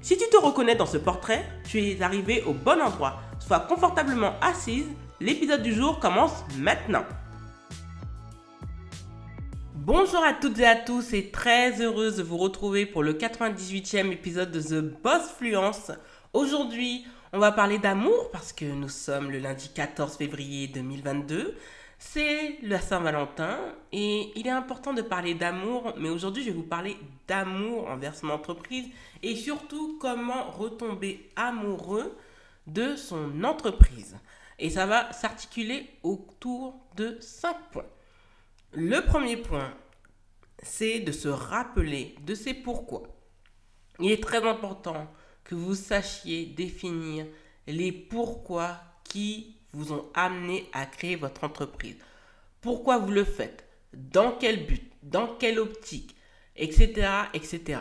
Si tu te reconnais dans ce portrait, tu es arrivé au bon endroit. Sois confortablement assise, l'épisode du jour commence maintenant. Bonjour à toutes et à tous et très heureuse de vous retrouver pour le 98e épisode de The Boss Fluence. Aujourd'hui, on va parler d'amour parce que nous sommes le lundi 14 février 2022. C'est la Saint-Valentin et il est important de parler d'amour, mais aujourd'hui je vais vous parler d'amour envers son entreprise et surtout comment retomber amoureux de son entreprise. Et ça va s'articuler autour de cinq points. Le premier point, c'est de se rappeler de ses pourquoi. Il est très important que vous sachiez définir les pourquoi qui vous ont amené à créer votre entreprise. Pourquoi vous le faites? Dans quel but? Dans quelle optique? Etc. etc.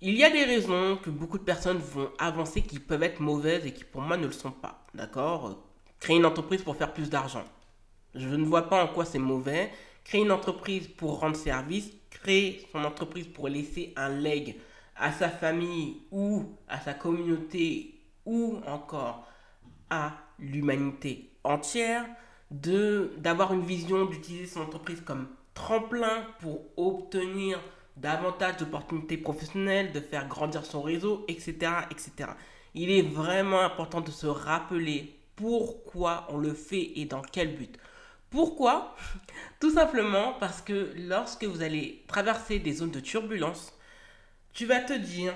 Il y a des raisons que beaucoup de personnes vont avancer qui peuvent être mauvaises et qui pour moi ne le sont pas. D'accord? Créer une entreprise pour faire plus d'argent. Je ne vois pas en quoi c'est mauvais. Créer une entreprise pour rendre service. Créer son entreprise pour laisser un leg à sa famille ou à sa communauté ou encore à l'humanité entière, de d'avoir une vision d'utiliser son entreprise comme tremplin pour obtenir davantage d'opportunités professionnelles, de faire grandir son réseau, etc., etc. Il est vraiment important de se rappeler pourquoi on le fait et dans quel but. Pourquoi? Tout simplement parce que lorsque vous allez traverser des zones de turbulence, tu vas te dire,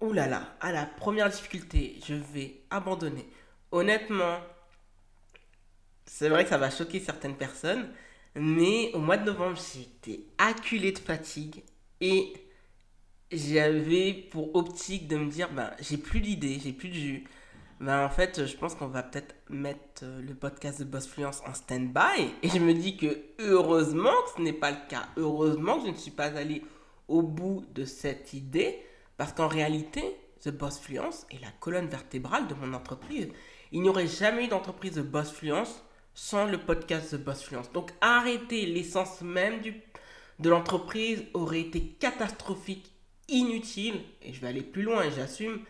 oh là là, à la première difficulté, je vais abandonner. Honnêtement, c'est vrai que ça va choquer certaines personnes, mais au mois de novembre, j'étais acculé de fatigue et j'avais pour optique de me dire, ben, j'ai plus d'idées, j'ai plus de jus. Ben, en fait, je pense qu'on va peut-être mettre euh, le podcast de Boss Fluence en stand-by. Et je me dis que heureusement que ce n'est pas le cas. Heureusement que je ne suis pas allé au bout de cette idée. Parce qu'en réalité, The Boss Fluence est la colonne vertébrale de mon entreprise. Il n'y aurait jamais eu d'entreprise de Boss Fluence sans le podcast The Boss Fluence. Donc arrêter l'essence même de l'entreprise aurait été catastrophique, inutile, et je vais aller plus loin et j'assume,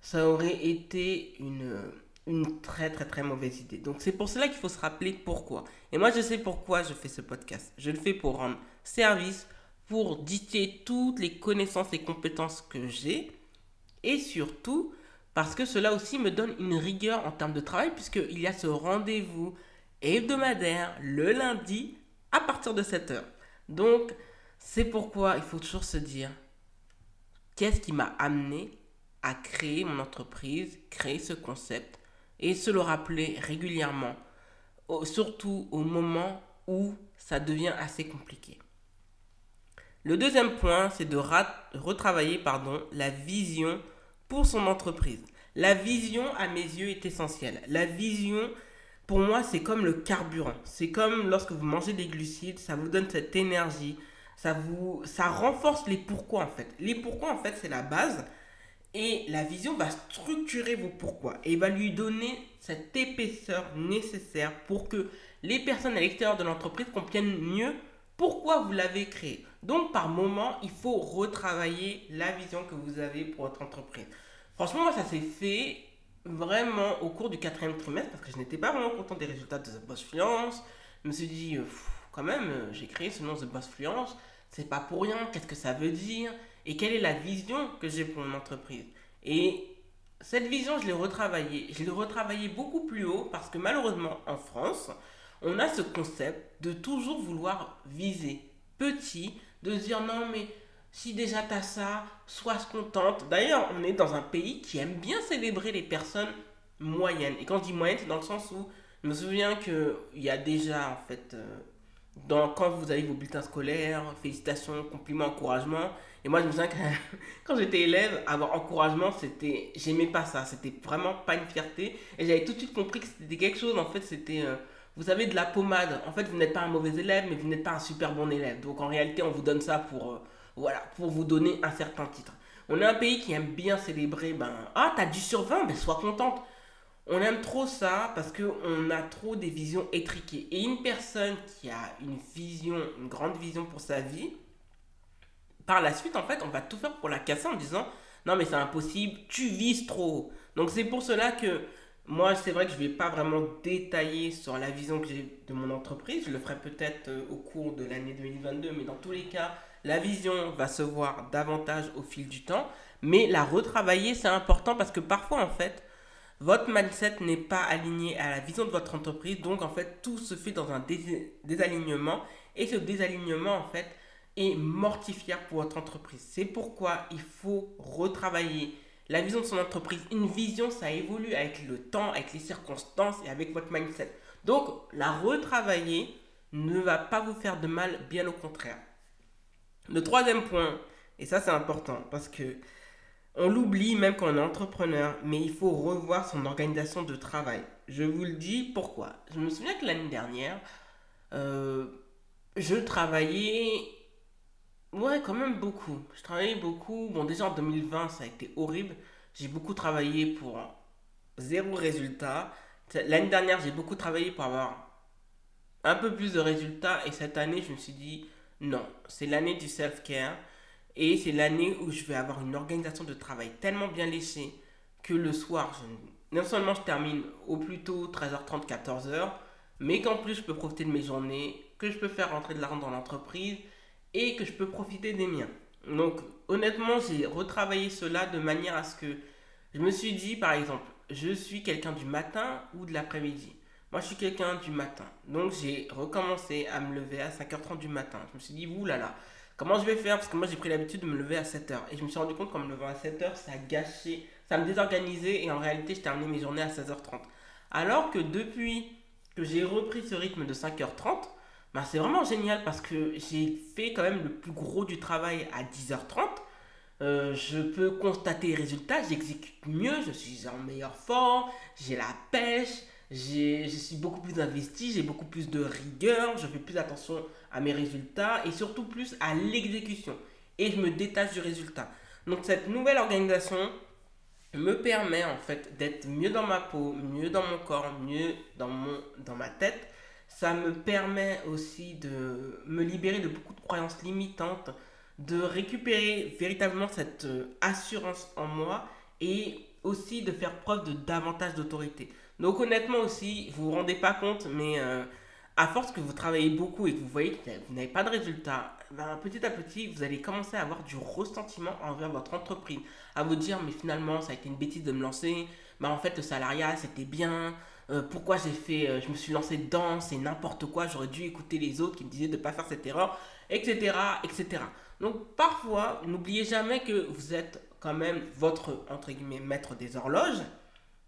ça aurait été une, une très très très mauvaise idée. Donc c'est pour cela qu'il faut se rappeler pourquoi. Et moi je sais pourquoi je fais ce podcast. Je le fais pour rendre service, pour dicter toutes les connaissances et compétences que j'ai, et surtout parce que cela aussi me donne une rigueur en termes de travail, puisqu'il y a ce rendez-vous hebdomadaire le lundi à partir de 7 heures. Donc, c'est pourquoi il faut toujours se dire qu'est-ce qui m'a amené à créer mon entreprise, créer ce concept et se le rappeler régulièrement, surtout au moment où ça devient assez compliqué. Le deuxième point, c'est de retravailler pardon, la vision pour son entreprise. La vision, à mes yeux, est essentielle. La vision, pour moi, c'est comme le carburant. C'est comme lorsque vous mangez des glucides, ça vous donne cette énergie, ça vous, ça renforce les pourquoi en fait. Les pourquoi en fait, c'est la base. Et la vision va structurer vos pourquoi et va lui donner cette épaisseur nécessaire pour que les personnes à l'extérieur de l'entreprise comprennent mieux pourquoi vous l'avez créé? Donc, par moment, il faut retravailler la vision que vous avez pour votre entreprise. Franchement, moi, ça s'est fait vraiment au cours du quatrième trimestre parce que je n'étais pas vraiment content des résultats de The Boss Fluence. Je me suis dit, euh, quand même, euh, j'ai créé ce nom The Boss Fluence. C'est pas pour rien. Qu'est-ce que ça veut dire? Et quelle est la vision que j'ai pour mon entreprise? Et cette vision, je l'ai retravaillée. Je l'ai retravaillée beaucoup plus haut parce que malheureusement, en France, on a ce concept de toujours vouloir viser petit, de dire non mais si déjà tu as ça, sois contente. D'ailleurs, on est dans un pays qui aime bien célébrer les personnes moyennes. Et quand je dis moyenne, c'est dans le sens où je me souviens qu'il y a déjà en fait dans, quand vous avez vos bulletins scolaires, félicitations, compliments, encouragements. Et moi, je me souviens que quand j'étais élève, avoir encouragement, c'était. J'aimais pas ça. C'était vraiment pas une fierté. Et j'avais tout de suite compris que c'était quelque chose, en fait, c'était. Euh, vous avez de la pommade. En fait, vous n'êtes pas un mauvais élève, mais vous n'êtes pas un super bon élève. Donc, en réalité, on vous donne ça pour. Euh, voilà, pour vous donner un certain titre. On est un pays qui aime bien célébrer. Ben, ah, t'as du sur 20, ben sois contente. On aime trop ça parce qu'on a trop des visions étriquées. Et une personne qui a une vision, une grande vision pour sa vie, par la suite, en fait, on va tout faire pour la casser en disant non, mais c'est impossible, tu vises trop. Donc, c'est pour cela que moi, c'est vrai que je ne vais pas vraiment détailler sur la vision que j'ai de mon entreprise. Je le ferai peut-être euh, au cours de l'année 2022, mais dans tous les cas, la vision va se voir davantage au fil du temps. Mais la retravailler, c'est important parce que parfois, en fait, votre mindset n'est pas aligné à la vision de votre entreprise. Donc, en fait, tout se fait dans un désalignement. Et ce désalignement, en fait, est mortifiant pour votre entreprise. C'est pourquoi il faut retravailler la vision de son entreprise. Une vision, ça évolue avec le temps, avec les circonstances et avec votre mindset. Donc, la retravailler ne va pas vous faire de mal, bien au contraire. Le troisième point, et ça c'est important parce que on l'oublie même quand on est entrepreneur, mais il faut revoir son organisation de travail. Je vous le dis pourquoi? Je me souviens que l'année dernière, euh, je travaillais, ouais, quand même beaucoup. Je travaillais beaucoup. Bon, déjà en 2020, ça a été horrible. J'ai beaucoup travaillé pour zéro résultat. L'année dernière, j'ai beaucoup travaillé pour avoir un peu plus de résultats. Et cette année, je me suis dit, non, c'est l'année du self-care. Et c'est l'année où je vais avoir une organisation de travail tellement bien laissée que le soir, non seulement je termine au plus tôt 13h30, 14h, mais qu'en plus je peux profiter de mes journées, que je peux faire rentrer de l'argent dans l'entreprise et que je peux profiter des miens. Donc honnêtement, j'ai retravaillé cela de manière à ce que je me suis dit, par exemple, je suis quelqu'un du matin ou de l'après-midi. Moi, je suis quelqu'un du matin. Donc, j'ai recommencé à me lever à 5h30 du matin. Je me suis dit, oulala, là là, Comment je vais faire? Parce que moi j'ai pris l'habitude de me lever à 7h. Et je me suis rendu compte qu'en me levant à 7h, ça gâché, ça me désorganisait. Et en réalité, je terminais mes journées à 16h30. Alors que depuis que j'ai repris ce rythme de 5h30, bah, c'est vraiment génial parce que j'ai fait quand même le plus gros du travail à 10h30. Euh, je peux constater les résultats, j'exécute mieux, je suis en meilleure forme, j'ai la pêche, je suis beaucoup plus investi, j'ai beaucoup plus de rigueur, je fais plus attention à mes résultats et surtout plus à l'exécution. Et je me détache du résultat. Donc cette nouvelle organisation me permet en fait d'être mieux dans ma peau, mieux dans mon corps, mieux dans, mon, dans ma tête. Ça me permet aussi de me libérer de beaucoup de croyances limitantes, de récupérer véritablement cette euh, assurance en moi et aussi de faire preuve de davantage d'autorité. Donc honnêtement aussi, vous vous rendez pas compte, mais euh, à force que vous travaillez beaucoup et que vous voyez que vous n'avez pas de résultats, ben, petit à petit, vous allez commencer à avoir du ressentiment envers votre entreprise. À vous dire, mais finalement, ça a été une bêtise de me lancer. Ben, en fait, le salariat, c'était bien. Euh, pourquoi j'ai fait, euh, je me suis lancé dedans, c'est n'importe quoi. J'aurais dû écouter les autres qui me disaient de ne pas faire cette erreur, etc., etc. Donc, parfois, n'oubliez jamais que vous êtes quand même votre, entre guillemets, maître des horloges.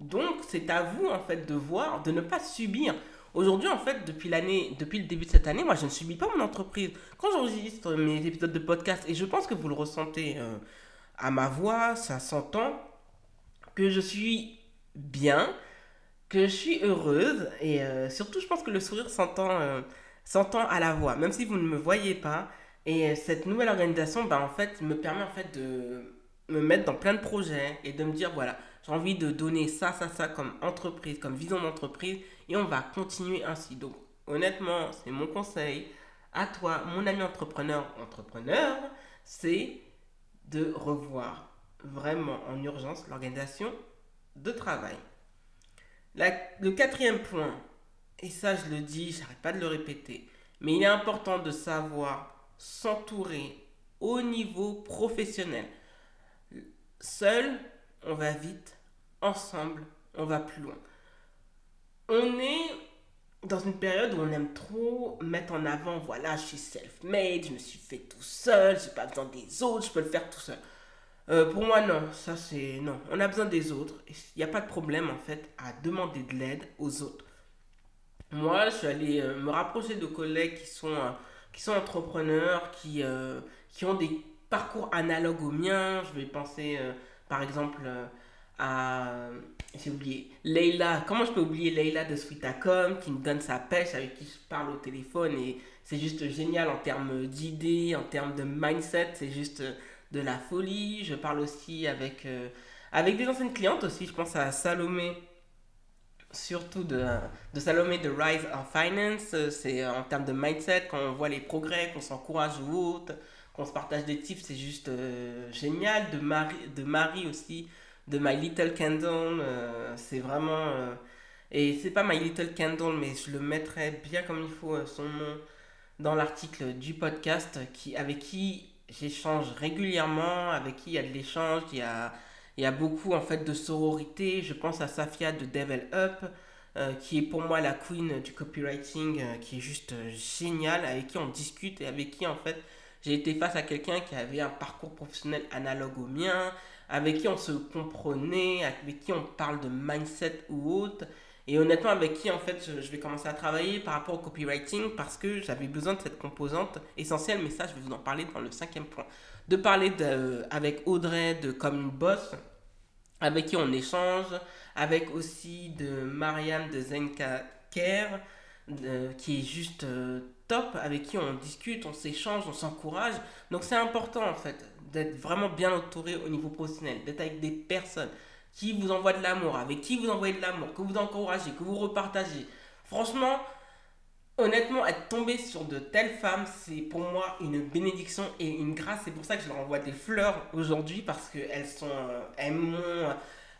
Donc, c'est à vous, en fait, de voir, de ne pas subir. Aujourd'hui, en fait, depuis l'année, depuis le début de cette année, moi, je ne subis pas mon entreprise. Quand j'enregistre mes épisodes de podcast, et je pense que vous le ressentez euh, à ma voix, ça s'entend, que je suis bien, que je suis heureuse, et euh, surtout, je pense que le sourire s'entend, euh, s'entend à la voix, même si vous ne me voyez pas. Et cette nouvelle organisation, ben, en fait, me permet en fait de me mettre dans plein de projets et de me dire, voilà, j'ai envie de donner ça, ça, ça comme entreprise, comme vision d'entreprise et on va continuer ainsi. Donc honnêtement, c'est mon conseil à toi, mon ami entrepreneur, entrepreneur, c'est de revoir vraiment en urgence l'organisation de travail. Le quatrième point, et ça je le dis, j'arrête pas de le répéter, mais il est important de savoir s'entourer au niveau professionnel. Seul, on va vite, ensemble, on va plus loin. On est dans une période où on aime trop mettre en avant, voilà, je suis self-made, je me suis fait tout seul, j'ai pas besoin des autres, je peux le faire tout seul. Euh, pour moi, non, ça c'est non. On a besoin des autres. Il n'y a pas de problème en fait à demander de l'aide aux autres. moi, je suis allé euh, me rapprocher de collègues qui sont, euh, qui sont entrepreneurs, qui, qui ont des parcours analogues aux miens. Je vais penser, par exemple, à... J'ai oublié. Leila. Comment je peux oublier Leila de Sweetacom qui me donne sa pêche, avec qui je parle au téléphone? Et c'est juste génial en termes d'idées, en termes de mindset. C'est juste de la folie. Je parle aussi avec, avec des anciennes clientes aussi. Je pense à Salomé surtout de, Salomé de Rise of Finance. Euh, c'est euh, en termes de mindset, quand on voit les progrès, qu'on s'encourage ou autre, qu'on se partage des tips, c'est juste euh, génial. De Marie, de Marie aussi, de My Little Candle, c'est vraiment. et c'est pas My Little Candle, mais je le mettrai bien comme il faut son nom dans l'article du podcast qui, avec qui j'échange régulièrement, avec qui il y a de l'échange, il y a y a beaucoup en fait de sororité. Je pense à Safia de Devil Up, euh, qui est pour moi la queen du copywriting, euh, qui est juste euh, géniale, avec qui on discute et avec qui en fait j'ai été face à quelqu'un qui avait un parcours professionnel analogue au mien, avec qui on se comprenait, avec qui on parle de mindset ou autre. Et honnêtement, avec qui en fait je, vais commencer à travailler par rapport au copywriting parce que j'avais besoin de cette composante essentielle, mais ça je vais vous en parler dans le cinquième point de parler de, avec Audrey de Comme une boss, avec qui on échange, avec aussi de Marianne de Zenka Care, qui est juste euh, top, avec qui on discute, on s'échange, on s'encourage. Donc c'est important en fait d'être vraiment bien entouré au niveau professionnel, d'être avec des personnes qui vous envoient de l'amour, avec qui vous envoyez de l'amour, que vous encouragez, que vous repartagez. Franchement, Honnêtement, être tombé sur de telles femmes, c'est pour moi une bénédiction et une grâce. C'est pour ça que je leur envoie des fleurs aujourd'hui parce qu'elles sont. Euh, elles m'ont.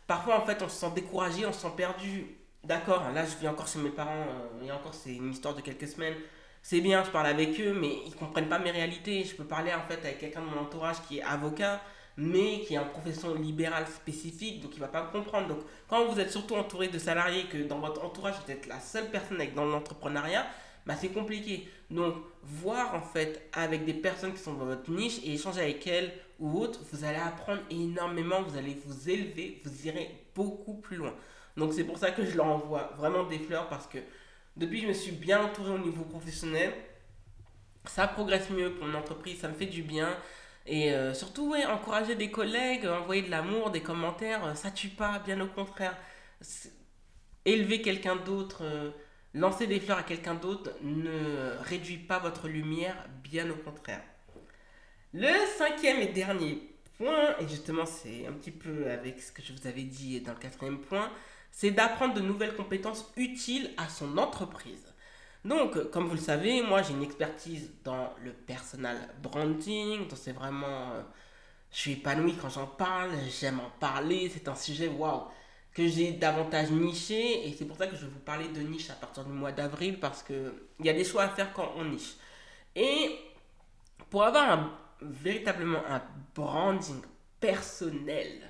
Parfois, en fait, on se sent découragé, on se sent perdu. D'accord, là, je vis encore chez mes parents, euh, et encore, c'est une histoire de quelques semaines. C'est bien, je parle avec eux, mais ils comprennent pas mes réalités. Je peux parler en fait avec quelqu'un de mon entourage qui est avocat, mais qui a une profession libérale spécifique, donc il va pas comprendre. Donc, quand vous êtes surtout entouré de salariés, que dans votre entourage, vous êtes la seule personne avec dans l'entrepreneuriat, bah, c'est compliqué. Donc, voir en fait avec des personnes qui sont dans votre niche et échanger avec elles ou autres, vous allez apprendre énormément, vous allez vous élever, vous irez beaucoup plus loin. Donc, c'est pour ça que je leur envoie vraiment des fleurs parce que depuis je me suis bien entouré au niveau professionnel, ça progresse mieux pour mon entreprise, ça me fait du bien. Et euh, surtout, encourager des collègues, envoyer de l'amour, des commentaires, euh, ça tue pas, bien au contraire. Élever quelqu'un d'autre. Euh, Lancer des fleurs à quelqu'un d'autre ne réduit pas votre lumière, bien au contraire. Le cinquième et dernier point, et justement c'est un petit peu avec ce que je vous avais dit dans le quatrième point, c'est d'apprendre de nouvelles compétences utiles à son entreprise. Donc, comme vous le savez, moi j'ai une expertise dans le personal branding, donc c'est vraiment... Euh, je suis épanoui quand j'en parle, j'aime en parler, c'est un sujet, waouh, que j'ai davantage niché. Et c'est pour ça que je vais vous parler de niche à partir du mois d'avril parce que il y a des choix à faire quand on niche. Et pour avoir véritablement un branding personnel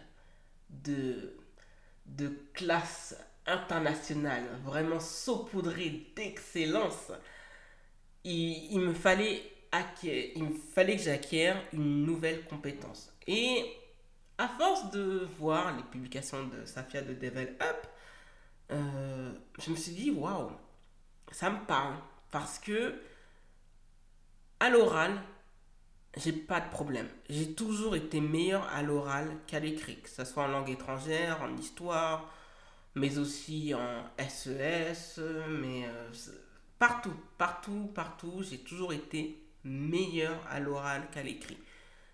de, de classe internationale, vraiment saupoudré d'excellence, il, me fallait fallait que j'acquière une nouvelle compétence. Et à force de voir les publications de Safia de Devil Up, euh, je me suis dit, waouh, ça me parle. Parce que à l'oral, j'ai pas de problème. J'ai toujours été meilleur à l'oral qu'à l'écrit, que ce soit en langue étrangère, en histoire, mais aussi en SES, e mais euh, partout, partout, partout, j'ai toujours été meilleur à l'oral qu'à l'écrit.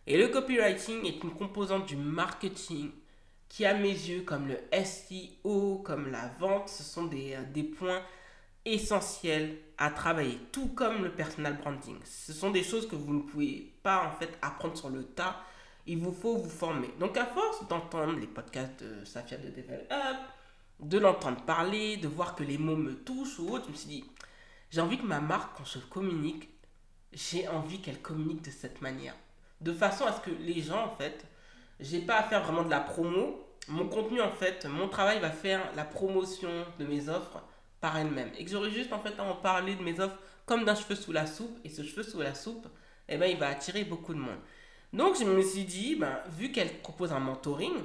Et le copywriting est une composante du marketing qui, à mes yeux, comme le SEO, comme la vente, ce sont des, euh, des points essentiels à travailler, tout comme le personal branding. Ce sont des choses que vous ne pouvez pas en fait apprendre sur le tas. Il vous faut vous former. Donc à force d'entendre les podcasts de Safia de Develop, de l'entendre parler, de voir que les mots me touchent ou autre, je me suis dit, j'ai envie que ma marque, quand je communique, j'ai envie qu'elle communique de cette manière de façon à ce que les gens, en fait, j'ai pas à faire vraiment de la promo. Mon contenu, en fait, mon travail va faire la promotion de mes offres par elle-même. Et que j'aurai juste, en fait, à en parler de mes offres comme d'un cheveu sous la soupe. Et ce cheveu sous la soupe, eh ben, il va attirer beaucoup de monde. Donc, je me suis dit, ben, vu qu'elle propose un mentoring,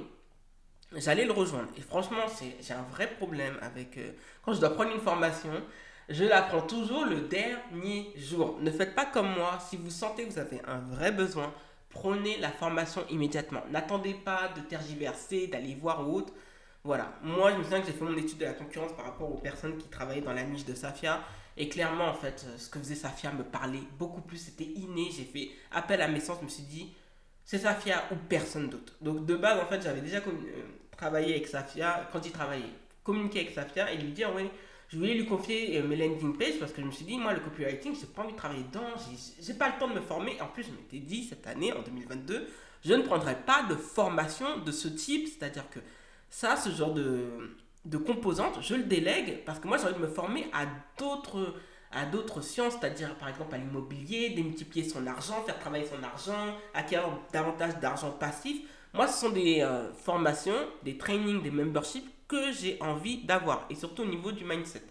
j'allais le rejoindre. Et franchement, j'ai un vrai problème avec... Euh, quand je dois prendre une formation, Je l'apprends toujours le dernier jour. Ne faites pas comme moi. Si vous sentez que vous avez un vrai besoin, prenez la formation immédiatement. N'attendez pas de tergiverser, d'aller voir ou autre. Voilà. Moi, je me souviens que j'ai fait mon étude de la concurrence par rapport aux personnes qui travaillaient dans la niche de Safia. Et clairement, en fait, ce que faisait Safia me parlait beaucoup plus. C'était inné. J'ai fait appel à mes sens. Je me suis dit, c'est Safia ou personne d'autre. Donc, de base, en fait, j'avais déjà euh, travaillé avec Safia. Quand il travaillait, communiqué avec Safia et lui dire, oui, je voulais lui confier euh, mes landing pages parce que je me suis dit, moi, le copywriting, j'ai pas envie de travailler dedans, j'ai pas le temps de me former. En plus, je m'étais dit, cette année, en 2022, je ne prendrai pas de formation de ce type, c'est-à-dire que ça, ce genre de, de composantes, je le délègue parce que moi, j'ai envie de me former à d'autres à d'autres sciences, c'est-à-dire par exemple à l'immobilier, démultiplier son argent, faire travailler son argent, acquérir davantage d'argent passif. Moi, ce sont des euh, formations, des trainings, des memberships que j'ai envie d'avoir, et surtout au niveau du mindset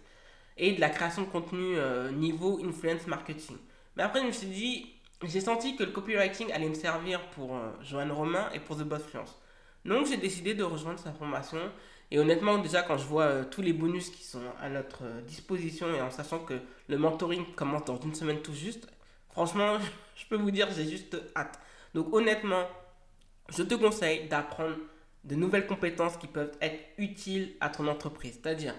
et de la création de contenu euh, niveau influence marketing. Mais après, je me suis dit, j'ai senti que le copywriting allait me servir pour euh, Joanne Romain et pour The Boss Fluence. Donc, j'ai décidé de rejoindre sa formation. Et honnêtement, déjà, quand je vois euh, tous les bonus qui sont à notre disposition et en sachant que le mentoring commence dans une semaine tout juste, franchement, je peux vous dire, j'ai juste hâte. Donc, honnêtement, je te conseille d'apprendre de nouvelles compétences qui peuvent être utiles à ton entreprise. C'est-à-dire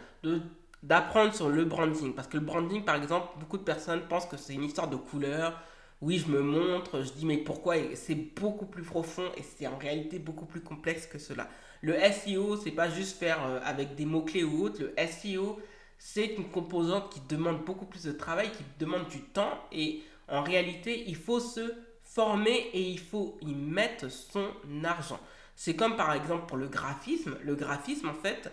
d'apprendre sur le branding. Parce que le branding, par exemple, beaucoup de personnes pensent que c'est une histoire de couleur. Oui, je me montre, je dis mais pourquoi? C'est beaucoup plus profond et c'est en réalité beaucoup plus complexe que cela. Le SEO, c'est pas juste faire euh, avec des mots-clés ou autre. Le SEO, c'est une composante qui demande beaucoup plus de travail, qui demande du temps et en réalité, il faut se former et il faut y mettre son argent. C'est comme par exemple pour le graphisme. Le graphisme, en fait,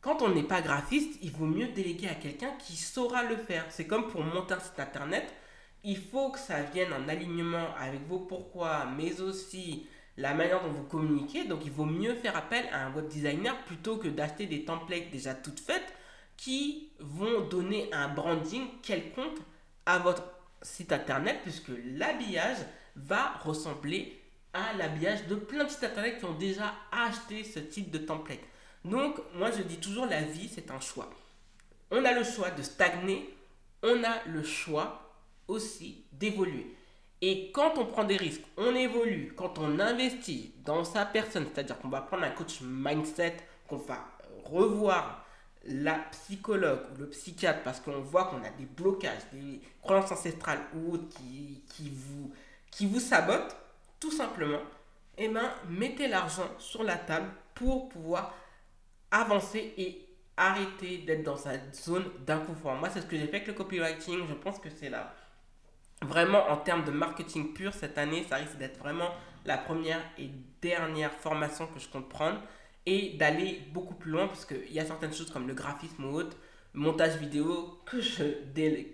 quand on n'est pas graphiste, il vaut mieux déléguer à quelqu'un qui saura le faire. C'est comme pour monter un site internet. Il faut que ça vienne en alignement avec vos pourquoi, mais aussi la manière dont vous communiquez. Donc il vaut mieux faire appel à un web designer plutôt que d'acheter des templates déjà toutes faites qui vont donner un branding quelconque à votre site internet puisque l'habillage va ressembler à l'habillage de plein de sites internet qui ont déjà acheté ce type de template. Donc, moi je dis toujours, la vie, c'est un choix. On a le choix de stagner, on a le choix aussi d'évoluer. Et quand on prend des risques, on évolue, quand on investit dans sa personne, c'est-à-dire qu'on va prendre un coach mindset, qu'on va revoir la psychologue ou le psychiatre parce qu'on voit qu'on a des blocages, des croyances ancestrales ou autres qui, qui, vous, qui vous sabotent, tout simplement, eh ben, mettez l'argent sur la table pour pouvoir avancer et arrêter d'être dans cette zone d'inconfort. Moi, c'est ce que j'ai fait avec le copywriting. Je pense que c'est là. Vraiment, en termes de marketing pur, cette année, ça risque d'être vraiment la première et dernière formation que je compte prendre et d'aller beaucoup plus loin parce qu'il y a certaines choses comme le graphisme ou autre, montage vidéo que je,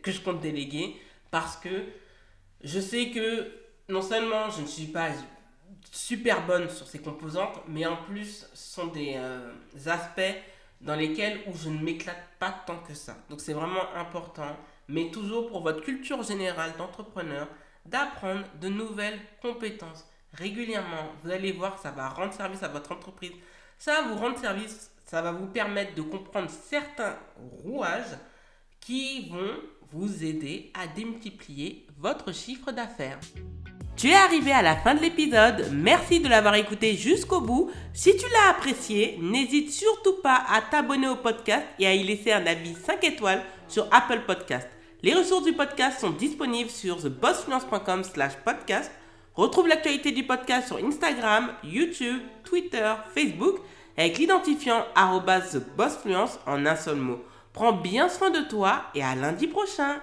que je compte déléguer parce que je sais que non seulement je ne suis pas super bonne sur ces composantes, mais en plus sont des euh, aspects dans lesquels où je ne m'éclate pas tant que ça. Donc c'est vraiment important, mais toujours pour votre culture générale d'entrepreneur, d'apprendre de nouvelles compétences régulièrement. Vous allez voir, ça va rendre service à votre entreprise. Ça va vous rendre service, ça va vous permettre de comprendre certains rouages qui vont vous aider à démultiplier votre chiffre d'affaires. Tu es arrivé à la fin de l'épisode, merci de l'avoir écouté jusqu'au bout. Si tu l'as apprécié, n'hésite surtout pas à t'abonner au podcast et à y laisser un avis 5 étoiles sur Apple Podcast. Les ressources du podcast sont disponibles sur thebossfluence.com slash podcast. Retrouve l'actualité du podcast sur Instagram, YouTube, Twitter, Facebook avec l'identifiant thebossfluence en un seul mot. Prends bien soin de toi et à lundi prochain